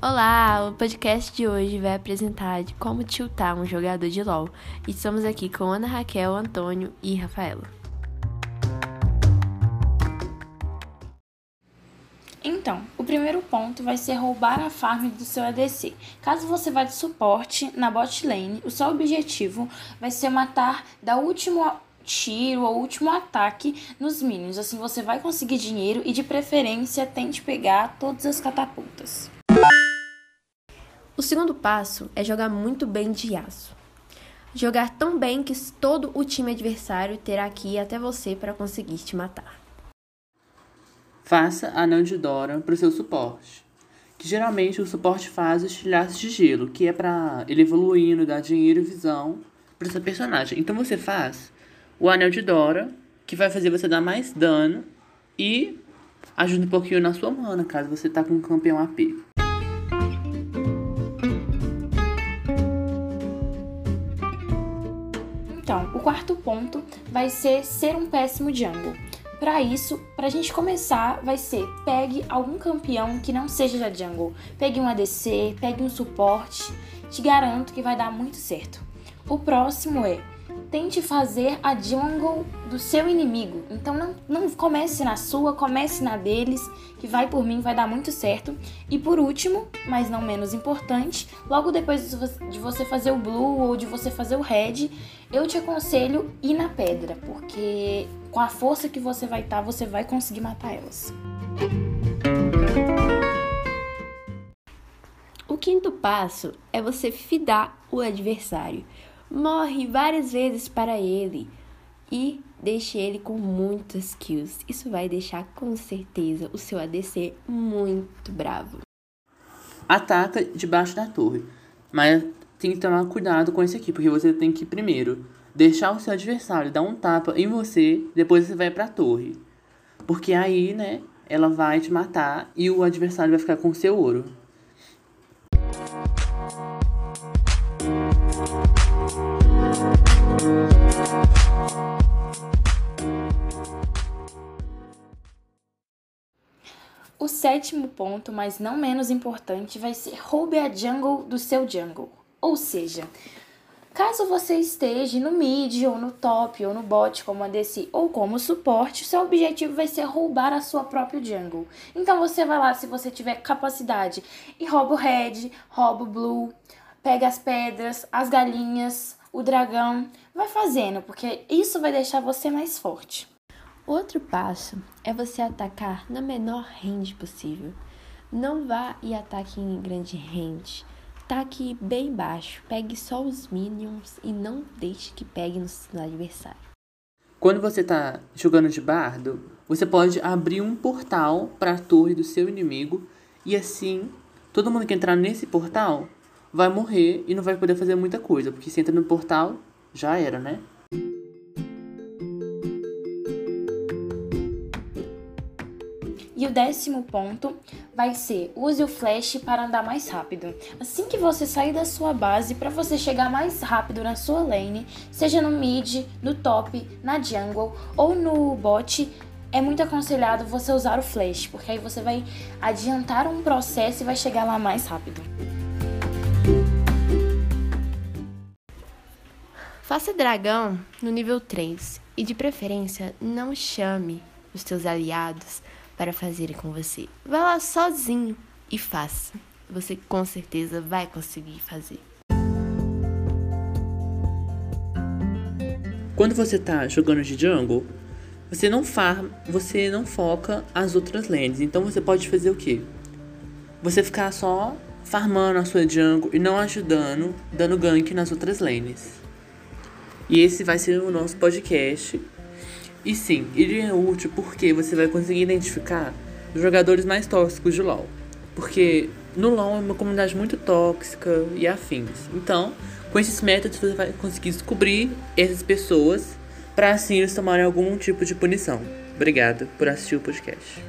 Olá, o podcast de hoje vai apresentar de como tiltar um jogador de LoL. Estamos aqui com Ana Raquel, Antônio e Rafaela. Então, o primeiro ponto vai ser roubar a farm do seu ADC. Caso você vá de suporte na bot lane, o seu objetivo vai ser matar da última tiro ou último ataque nos minions. Assim você vai conseguir dinheiro e de preferência tente pegar todas as catapultas. O segundo passo é jogar muito bem de aço. Jogar tão bem que todo o time adversário terá que ir até você para conseguir te matar. Faça de Dora para o seu suporte. Que geralmente o suporte faz os estilhaços de gelo, que é para ele evoluindo, dar dinheiro e visão para seu personagem. Então você faz o anel de Dora, que vai fazer você dar mais dano e ajuda um pouquinho na sua mana, caso você tá com um campeão AP. Ponto vai ser ser um péssimo jungle. Para isso, pra gente começar, vai ser pegue algum campeão que não seja da jungle. Pegue um ADC, pegue um suporte. Te garanto que vai dar muito certo. O próximo é tente fazer a jungle do seu inimigo. Então não, não comece na sua, comece na deles, que vai por mim, vai dar muito certo. E por último, mas não menos importante, logo depois de você fazer o blue ou de você fazer o red, eu te aconselho ir na pedra, porque com a força que você vai estar, tá, você vai conseguir matar elas. O quinto passo é você fidar o adversário morre várias vezes para ele e deixe ele com muitas kills. Isso vai deixar com certeza o seu ADC muito bravo. Ataca debaixo da torre, mas tem que tomar cuidado com isso aqui, porque você tem que primeiro deixar o seu adversário dar um tapa em você, depois você vai para a torre. Porque aí, né, ela vai te matar e o adversário vai ficar com seu ouro. Sétimo ponto, mas não menos importante, vai ser roube a jungle do seu jungle. Ou seja, caso você esteja no mid, ou no top, ou no bot como ADC, ou como suporte, seu objetivo vai ser roubar a sua própria jungle. Então você vai lá, se você tiver capacidade, e rouba o red, rouba o blue, pega as pedras, as galinhas, o dragão, vai fazendo, porque isso vai deixar você mais forte. Outro passo é você atacar na menor range possível. Não vá e ataque em grande range. Ataque bem baixo, pegue só os minions e não deixe que pegue no adversário. Quando você está jogando de bardo, você pode abrir um portal para a torre do seu inimigo e assim todo mundo que entrar nesse portal vai morrer e não vai poder fazer muita coisa, porque se entra no portal já era, né? E o décimo ponto vai ser use o flash para andar mais rápido. Assim que você sair da sua base, para você chegar mais rápido na sua lane, seja no mid, no top, na jungle ou no bot, é muito aconselhado você usar o flash, porque aí você vai adiantar um processo e vai chegar lá mais rápido. Faça dragão no nível 3 e de preferência não chame os seus aliados para fazerem com você. Vá lá sozinho e faça. Você com certeza vai conseguir fazer. Quando você está jogando de jungle, você não farm, você não foca as outras lanes. Então você pode fazer o quê? Você ficar só farmando a sua jungle e não ajudando, dando gank nas outras lanes. E esse vai ser o nosso podcast e sim, ele é útil porque você vai conseguir identificar os jogadores mais tóxicos de LoL. Porque no LoL é uma comunidade muito tóxica e afins. Então, com esses métodos você vai conseguir descobrir essas pessoas para assim eles tomarem algum tipo de punição. Obrigado por assistir o podcast.